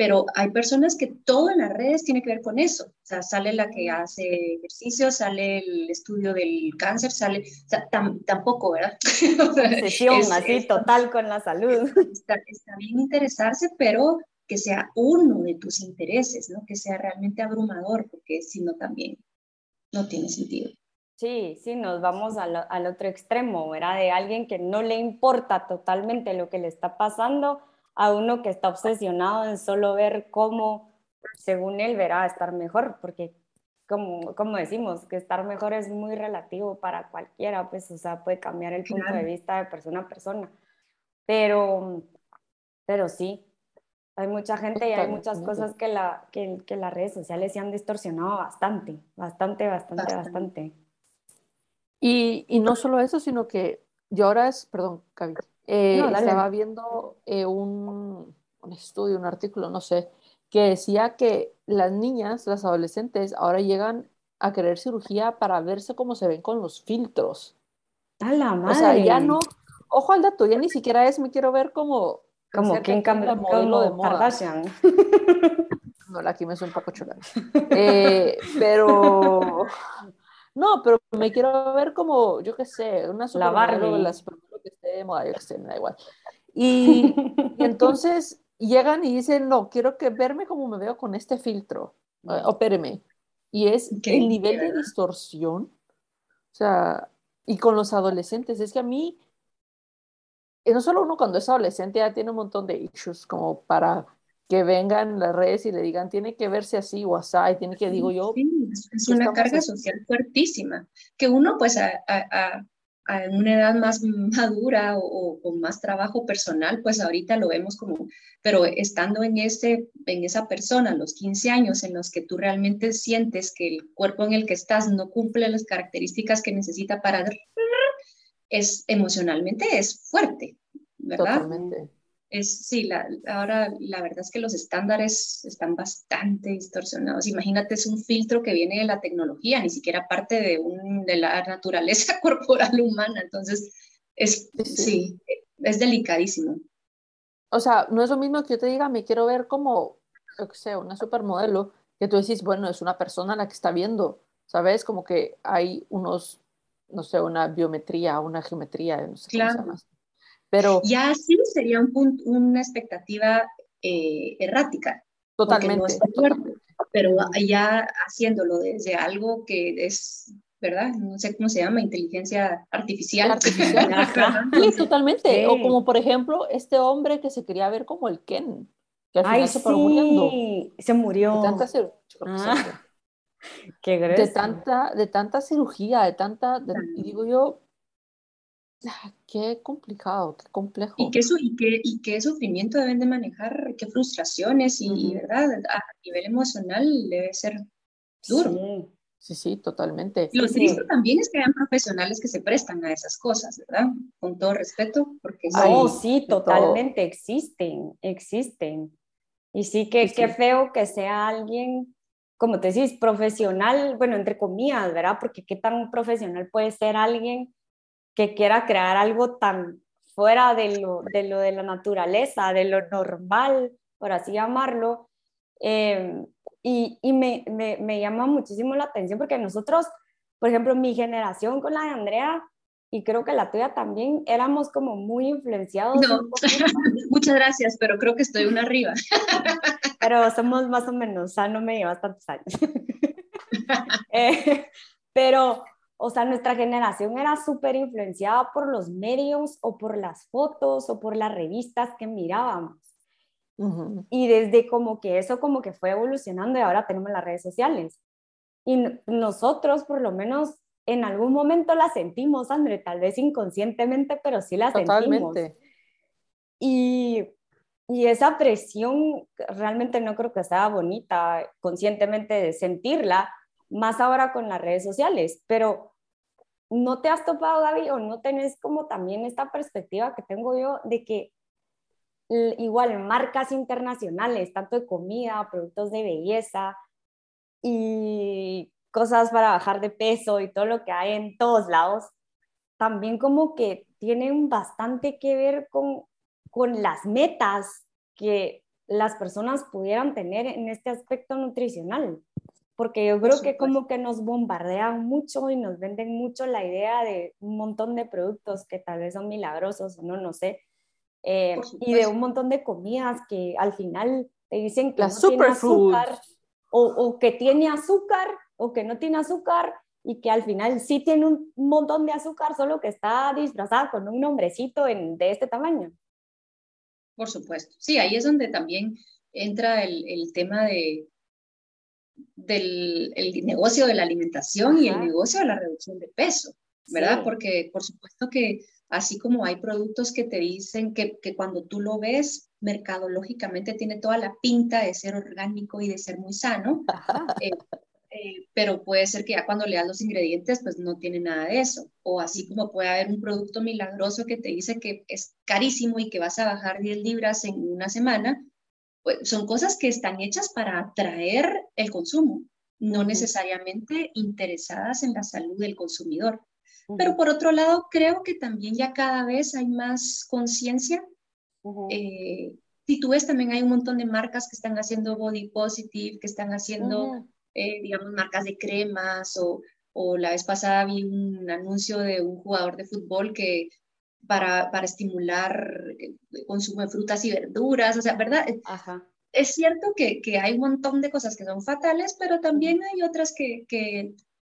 pero hay personas que todo en las redes tiene que ver con eso. O sea, sale la que hace ejercicio, sale el estudio del cáncer, sale, o sea, tampoco, ¿verdad? Sesión así total con la salud. Está, está, bien interesarse, pero que sea uno de tus intereses, ¿no? Que sea realmente abrumador, porque si no también no tiene sentido. Sí, sí, nos vamos al, al otro extremo, ¿verdad? De alguien que no le importa totalmente lo que le está pasando a uno que está obsesionado en solo ver cómo, según él, verá estar mejor, porque como, como decimos, que estar mejor es muy relativo para cualquiera, pues, o sea, puede cambiar el punto de vista de persona a persona. Pero, pero sí, hay mucha gente y hay muchas cosas que, la, que, que las redes sociales se han distorsionado bastante, bastante, bastante, bastante. Y, y, no solo eso, sino que yo ahora es, perdón, Cavi, eh, estaba viendo eh, un, un, estudio, un artículo, no sé, que decía que las niñas, las adolescentes, ahora llegan a querer cirugía para verse cómo se ven con los filtros. A la madre. O sea, ya no, ojo al dato, ya ni siquiera es, me quiero ver como... Como quien cambia modelo de moda. Kardashian. No, la aquí me suena un poco. Eh, pero... No, pero me quiero ver como, yo qué sé, una la Barbie. las que esté de moda, yo qué sé, me da igual. Y, entonces llegan y dicen, no, quiero que verme como me veo con este filtro, uh, opéreme. Y es el nivel de distorsión, o sea, y con los adolescentes, es que a mí, eh, no solo uno cuando es adolescente ya tiene un montón de issues como para que vengan las redes y le digan, tiene que verse así o así, tiene que, digo yo. Sí, es una carga social fuertísima, que uno pues a, a, a una edad más madura o, con más trabajo personal, pues ahorita lo vemos como, pero estando en, ese, en esa persona, los 15 años en los que tú realmente sientes que el cuerpo en el que estás no cumple las características que necesita para... Es emocionalmente es fuerte, ¿verdad? Totalmente. Es, sí, la, ahora la verdad es que los estándares están bastante distorsionados. Imagínate, es un filtro que viene de la tecnología, ni siquiera parte de, un, de la naturaleza corporal humana. Entonces, es, sí, es delicadísimo. O sea, no es lo mismo que yo te diga, me quiero ver como, yo qué sé, una supermodelo, que tú decís, bueno, es una persona la que está viendo, ¿sabes? Como que hay unos, no sé, una biometría, una geometría, no sé cómo se llama. Pero ya sí sería un punto, una expectativa eh, errática. Totalmente, Pero ya haciéndolo desde algo que es, ¿verdad? No sé cómo se llama, inteligencia artificial. Artificial. sí, totalmente. O como por ejemplo este hombre que se quería ver como el Ken. Que al Ay, se sí. muriendo. Se murió. De tanta, ah, Qué de tanta, de tanta cirugía, de tanta, y digo yo, qué complicado, qué complejo. Y qué, y, qué, y qué sufrimiento deben de manejar, qué frustraciones y, ¿verdad? A nivel emocional debe ser duro. Sí, sí, totalmente. Lo triste también es que hay profesionales que se prestan a esas cosas, ¿verdad? Con todo respeto, porque... Oh, sí, totalmente, existen, existen. Y sí que qué feo que sea alguien, como te decís, profesional, bueno, entre comillas, ¿verdad? Porque qué tan profesional puede ser alguien que quiera crear algo tan fuera de lo de, lo de la naturaleza, de lo normal, por así llamarlo. Em, y, y me, me, me, llama muchísimo la atención porque nosotros, por ejemplo, mi generación con la de Andrea, y creo que la tuya también, éramos como muy influenciados. No, muchas gracias, pero creo que estoy una arriba. pero somos más o menos, o sea, no me llevas tantos años. eh, pero o sea, nuestra generación era súper influenciada por los medios o por las fotos o por las revistas que mirábamos. Y desde como que eso como que fue evolucionando y ahora tenemos las redes sociales. Y nosotros por lo menos en algún momento la sentimos, André, tal vez inconscientemente, pero sí la sentimos. Y, y esa presión realmente no creo que sea bonita conscientemente de sentirla, más ahora con las redes sociales, pero no te has topado, Gaby, o no tenés como también esta perspectiva que tengo yo de que igual marcas internacionales, tanto de comida, productos de belleza y cosas para bajar de peso y todo lo que hay en todos lados, también como que tienen bastante que ver con, con las metas que las personas pudieran tener en este aspecto nutricional? Porque yo creo que como que nos bombardean mucho y nos venden mucho la idea de un montón de productos que tal vez son milagrosos o no, no sé. Eh, y de un montón de comidas que al final te dicen que no tiene azúcar o, o, que tiene azúcar o que no tiene azúcar y que al final sí tiene un montón de azúcar, solo que está disfrazada con un nombrecito en, de este tamaño. Por supuesto. Sí, ahí es donde también entra el, el tema de, del el negocio de la alimentación y el negocio de la reducción de peso, ¿verdad? Porque por supuesto que así como hay productos que te dicen que, que cuando tú lo ves, mercadológicamente tiene toda la pinta de ser orgánico y de ser muy sano, eh, eh, pero puede ser que ya cuando leas los ingredientes, pues no tiene nada de eso. O así como puede haber un producto milagroso que te dice que es carísimo y que vas a bajar 10 libras en una semana, pues son cosas que están hechas para atraer el consumo, no necesariamente interesadas en la salud del consumidor. Pero por otro lado, creo que también ya cada vez hay más conciencia. Eh, si tú ves, también hay un montón de marcas que están haciendo body positive, que están haciendo eh, digamos, marcas de cremas o, o, la vez pasada vi un anuncio de un jugador de fútbol que para, para estimular el consumo de frutas y verduras, o sea, ¿verdad? Ajá. Es cierto que, que, hay un montón de cosas que son fatales, pero también hay otras que, que,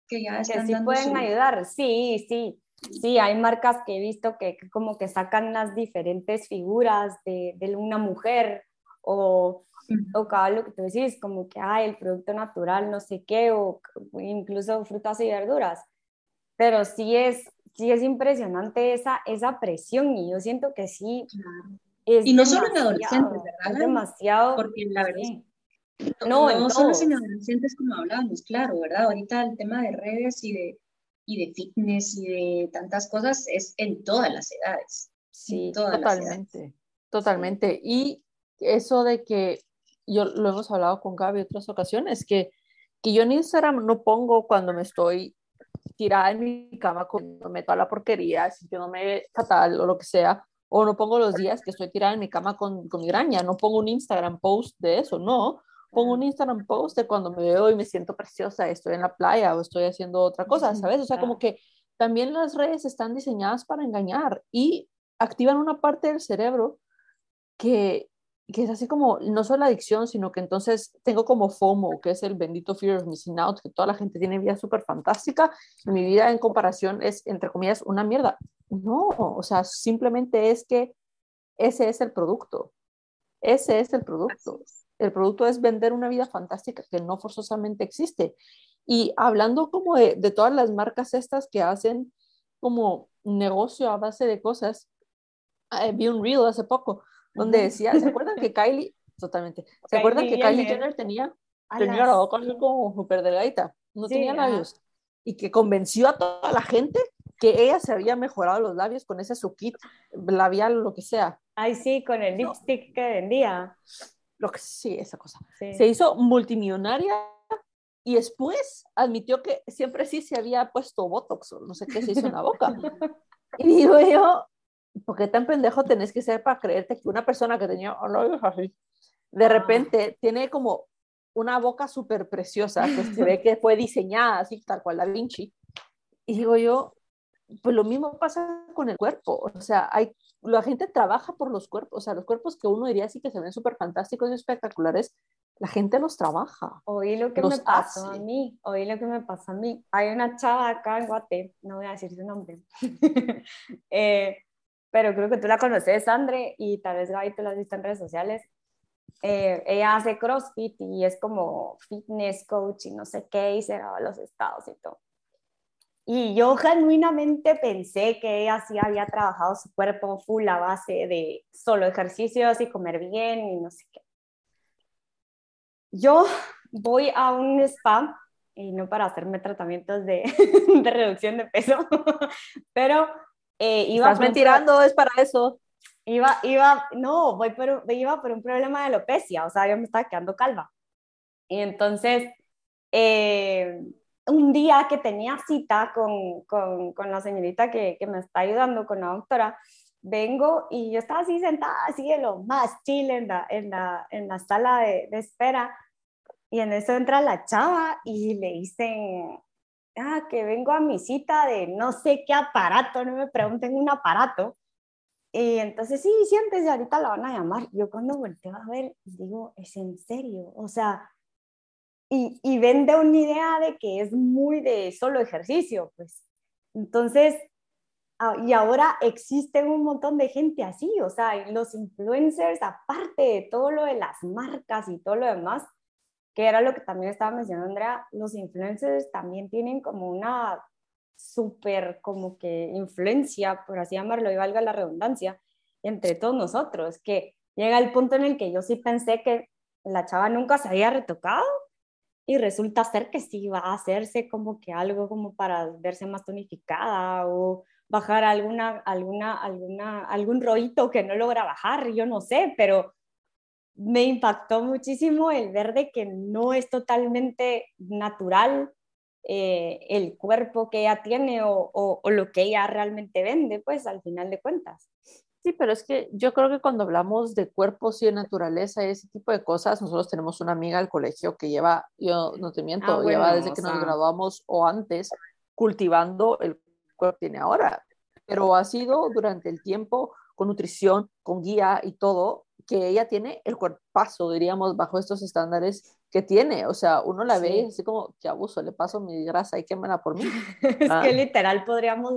que ya están que sí pueden ayudar, sí, sí. Sí, hay marcas que he visto que, como que sacan las diferentes figuras de, de una mujer o o cada lo que tú decís, como que hay el producto natural, no sé qué, o incluso frutas y verduras. Pero sí es, sí es impresionante esa, esa presión y yo siento que sí. y no solo en adolescentes, ¿verdad? Es demasiado. Porque la verdad. No, no, solo en adolescentes como hablábamos, claro, ¿verdad? Ahorita el tema de redes y de, y de fitness y de tantas cosas es en todas las edades. Sí, totalmente, totalmente. Y eso de que yo lo hemos hablado con Gaby otras ocasiones, que, que yo en Instagram no pongo cuando me estoy tirada en mi cama comiéndome toda la porquería, sintiéndome fatal o lo que sea, o no pongo los días que estoy tirada en mi cama con, con migraña, no pongo un Instagram post de eso, no, pongo un Instagram post de cuando me veo y me siento preciosa, estoy en la playa o estoy haciendo otra cosa, ¿sabes? O sea, como que también las redes están diseñadas para engañar y activan una parte del cerebro que, que es así como, no solo adicción, sino que entonces tengo como FOMO, que es el bendito fear of missing out, que toda la gente tiene vida súper fantástica y mi vida en comparación es, entre comillas, una mierda. No, o sea, simplemente es que ese es el producto. Ese es el producto. El producto es vender una vida fantástica que no forzosamente existe. Y hablando como de, de todas las marcas estas que hacen como negocio a base de cosas, eh, vi un reel hace poco donde decía, ¿se acuerdan que Kylie, totalmente, ¿se acuerdan que Kylie Jenner. Tenía, tenía la boca como súper delgadita, no tenía labios, y que convenció a toda la gente que ella se había mejorado los labios con ese su kit labial, lo que sea. Ay, sí, con el lipstick que vendía. Lo que sí, esa cosa. Se hizo multimillonaria y después admitió que siempre sí se había puesto Botox o no sé qué se hizo en la boca. y digo yo, ¿por qué tan pendejo tenés que ser para creerte que una persona que tenía así, de repente tiene como una boca súper preciosa que se ve que fue diseñada así, tal cual Da Vinci? Y digo yo, pues lo mismo pasa con el cuerpo, o sea, hay, la gente trabaja por los cuerpos, o sea, los cuerpos que uno diría así que se ven súper fantásticos y espectaculares, la gente los trabaja. Oí lo que me pasó a mí, oí lo que me pasó a mí. Hay una chava acá en Guate, no voy a decir su nombre, eh, pero creo que tú la conoces, Andre, y tal vez Gaby te la has visto en redes sociales. Eh, ella hace CrossFit y es como fitness coach y no sé qué, y se graba los estados y todo. Y yo genuinamente pensé que ella sí había trabajado su cuerpo full a base de solo ejercicios y comer bien y no sé qué. Yo voy a un spa, y no para hacerme tratamientos de, de reducción de peso, pero eh, iba Estás mentirando, es para eso. Iba, iba, no, voy por, iba por un problema de alopecia, o sea, yo me estaba quedando calva. Y entonces, eh, un día que tenía cita con, con, con la señorita que, que, me está ayudando, con la doctora, vengo y yo estaba así sentada, así de lo más chile en la, en la, en la sala de, de, espera. Y en eso entra la chava y le dicen, ah, que vengo a mi cita de no sé qué aparato, no me pregunten un aparato. Y entonces, sí, siéntese, ahorita la van a llamar. Yo cuando volteo a ver, digo, es en serio, o sea, y, y vende una idea de que es muy de solo ejercicio, pues. Entonces, y ahora existen un montón de gente así, o sea, los influencers, aparte de todo lo de las marcas y todo lo demás, que era lo que también estaba mencionando Andrea, los influencers también tienen como una súper como que influencia, por así llamarlo, y valga la redundancia, entre todos nosotros, que llega el punto en el que yo sí pensé que la chava nunca se había retocado y resulta ser que sí va a hacerse como que algo como para verse más tonificada o bajar alguna, alguna, alguna, algún rollito que no logra bajar, yo no sé, pero me impactó muchísimo el ver de que no es totalmente natural eh, el cuerpo que ella tiene o, o, lo que ella realmente vende, pues al final de cuentas. Sí, pero es que yo creo que cuando hablamos de cuerpos y de naturaleza y ese tipo de cosas, nosotros tenemos una amiga al colegio que lleva, yo no te miento, ah, lleva desde que nos graduamos o antes cultivando el cuerpo que tiene ahora, pero ha sido durante el tiempo con nutrición, con guía y todo, que ella tiene el cuerpazo, diríamos, bajo estos estándares que tiene. O sea, uno la ve y así como, qué abuso, le paso mi grasa y quémela por mí. es que ah. literal podríamos,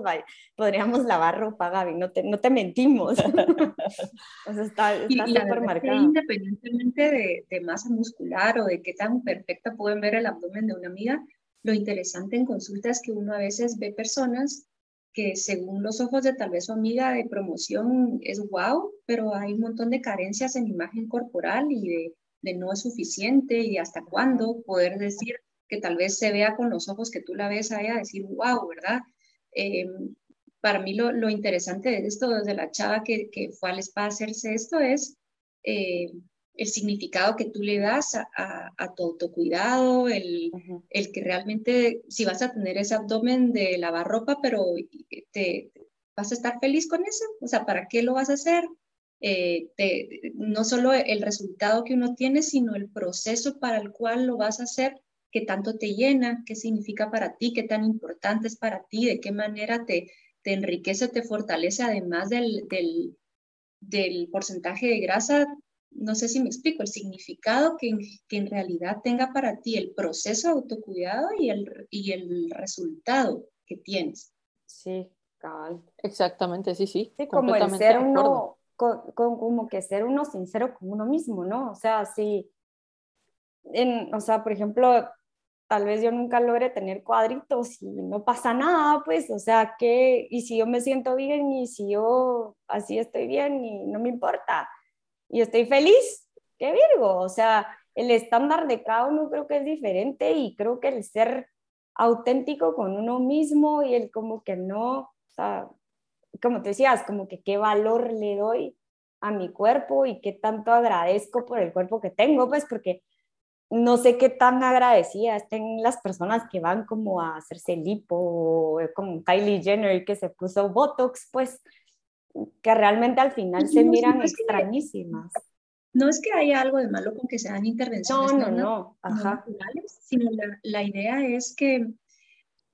podríamos lavar ropa, Gaby, no te, no te mentimos. o sea, está, está súper marcado. Independientemente de, de masa muscular o de qué tan perfecta pueden ver el abdomen de una amiga, lo interesante en consulta es que uno a veces ve personas que según los ojos de tal vez su amiga de promoción es wow, pero hay un montón de carencias en imagen corporal y de, no es suficiente y hasta cuándo poder decir que tal vez se vea con los ojos que tú la ves a decir wow, ¿verdad? Em, para mí lo, lo, interesante de esto, desde la chava que, que fue al spa a hacerse esto, es eh, el significado que tú le das a, a, tu autocuidado, el, el, que realmente, si vas a tener ese abdomen de lavar ropa, pero te, vas a estar feliz con eso, o sea, ¿para qué lo vas a hacer? Eh, no solo el resultado que uno tiene, sino el proceso para el cual lo vas a hacer, qué tanto te llena, qué significa para ti, qué tan importante es para ti, de qué manera te, te enriquece, te fortalece, además del, del, del porcentaje de grasa, no sé si me explico, el significado que, que, en realidad tenga para ti el proceso de autocuidado y el, y el resultado que tienes. Sí, cabal. Exactamente, sí, sí. Sí, como el ser uno, como que ser uno sincero con uno mismo, ¿no? O sea, sí, en, o sea, por ejemplo, tal vez yo nunca logre tener cuadritos y no pasa nada, pues, o sea, que, y si yo me siento bien y si yo así estoy bien y no me importa y estoy feliz, qué Virgo, o sea, el estándar de cada uno creo que es diferente y creo que el ser auténtico con uno mismo y el como que no, o sea, como te decías, como que qué valor le doy a mi cuerpo y qué tanto agradezco por el cuerpo que tengo, pues porque no sé qué tan agradecida estén las personas que van como a hacerse lipo, como Kylie Jenner que se puso Botox, pues que realmente al final se miran extrañísimas. no es que haya algo de malo con que sean intervenciones no, no, no, Ajá. naturales, sino la, la idea es que,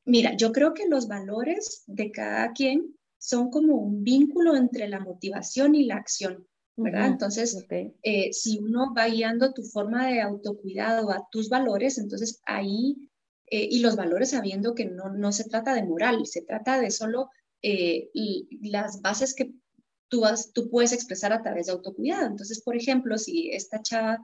mira, yo creo que los valores de cada quien son como un vínculo entre la motivación y la acción. ¿verdad? Entonces, eh, si uno va guiando tu forma de autocuidado a tus valores, entonces ahí, eh, y los valores sabiendo que no, no se trata de moral, se trata de solo eh, las bases que tú, tú puedes expresar a través de autocuidado. Entonces, por ejemplo, si esta chava,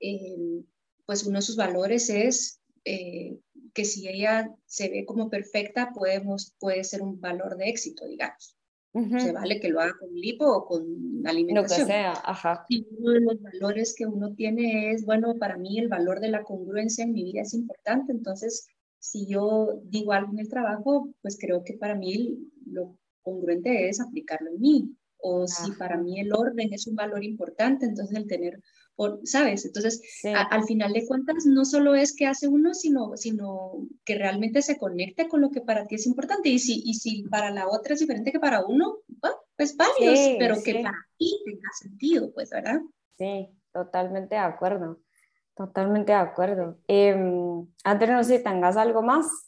em, pues uno de sus valores es eh, que si ella se ve como perfecta, podemos, puede ser un valor de éxito, digamos. Se vale que lo haga con lipo o con alimentación. Lo que sea, ajá. Y uno de los valores que uno tiene es, bueno, para mí el valor de la congruencia en mi vida es importante, entonces si yo digo algo en el trabajo, pues creo que para mí lo congruente es aplicarlo en mí. O si para mí el orden es un valor importante, entonces el tener, ¿sabes? Entonces, al final de cuentas, no solo es que hace uno, sino, sino que realmente se conecte con lo que para ti es importante. Y si, y si para la otra es diferente que para uno, pues válidos, pero que para ti tenga sentido, pues, ¿verdad? Sí, totalmente de acuerdo. Totalmente de acuerdo. Eh, antes no sé si tengas algo más.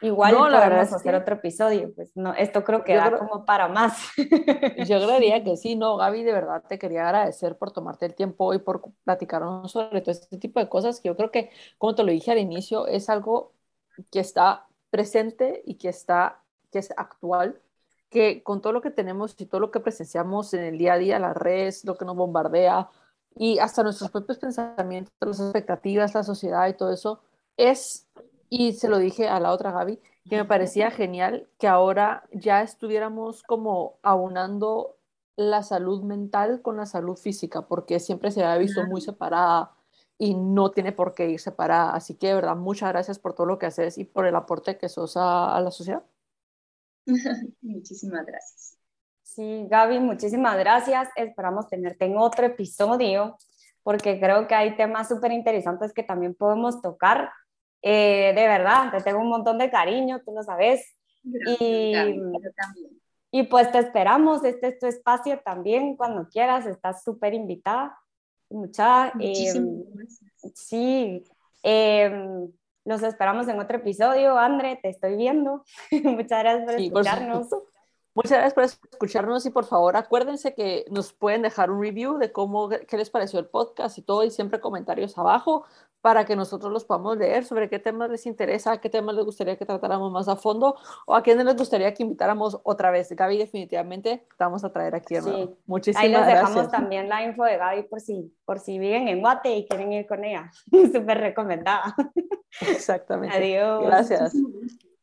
Igual no, podemos hacer otro episodio, pues no, esto creo que da como para más. Yo creería que sí, no, Gaby, de verdad te quería agradecer por tomarte el tiempo y por platicarnos sobre todo este tipo de cosas que yo creo que, como te lo dije al inicio, es algo que está presente y que está, que es actual, que con todo lo que tenemos y todo lo que presenciamos en el día a día, las redes, lo que nos bombardea y hasta nuestros propios pensamientos, las expectativas, la sociedad y todo eso, es, y se lo dije a la otra Gaby, que me parecía genial que ahora ya estuviéramos como aunando la salud mental con la salud física, porque siempre se había visto muy separada y no tiene por qué ir separada. Así que, de verdad, muchas gracias por todo lo que haces y por el aporte que sos a, a la sociedad. Muchísimas gracias. Sí, Gaby, muchísimas gracias. Esperamos tenerte en otro episodio porque creo que hay temas súper interesantes que también podemos tocar. Eh, de verdad, te tengo un montón de cariño, tú lo sabes. y, también. y pues te esperamos, este es tu espacio también, cuando quieras, estás súper invitada. Mucha, eh, sí, eh, los esperamos en otro episodio. André, te estoy viendo. Muchas gracias por escucharnos. Muchas gracias por escucharnos y por favor acuérdense que nos pueden dejar un review de cómo, qué les pareció el podcast y todo y siempre comentarios abajo para que nosotros los podamos leer sobre qué temas les interesa, qué temas les gustaría que tratáramos más a fondo o a quiénes les gustaría que invitáramos otra vez. Gaby, definitivamente vamos a traer aquí. Sí. Muchísimas gracias. Ahí les dejamos también la info de Gaby por si, por si viven en Guate y quieren ir con ella. Súper recomendada. Exactamente. Adiós. Gracias.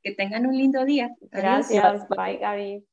Que tengan un lindo día. Gracias. Bye, Gaby.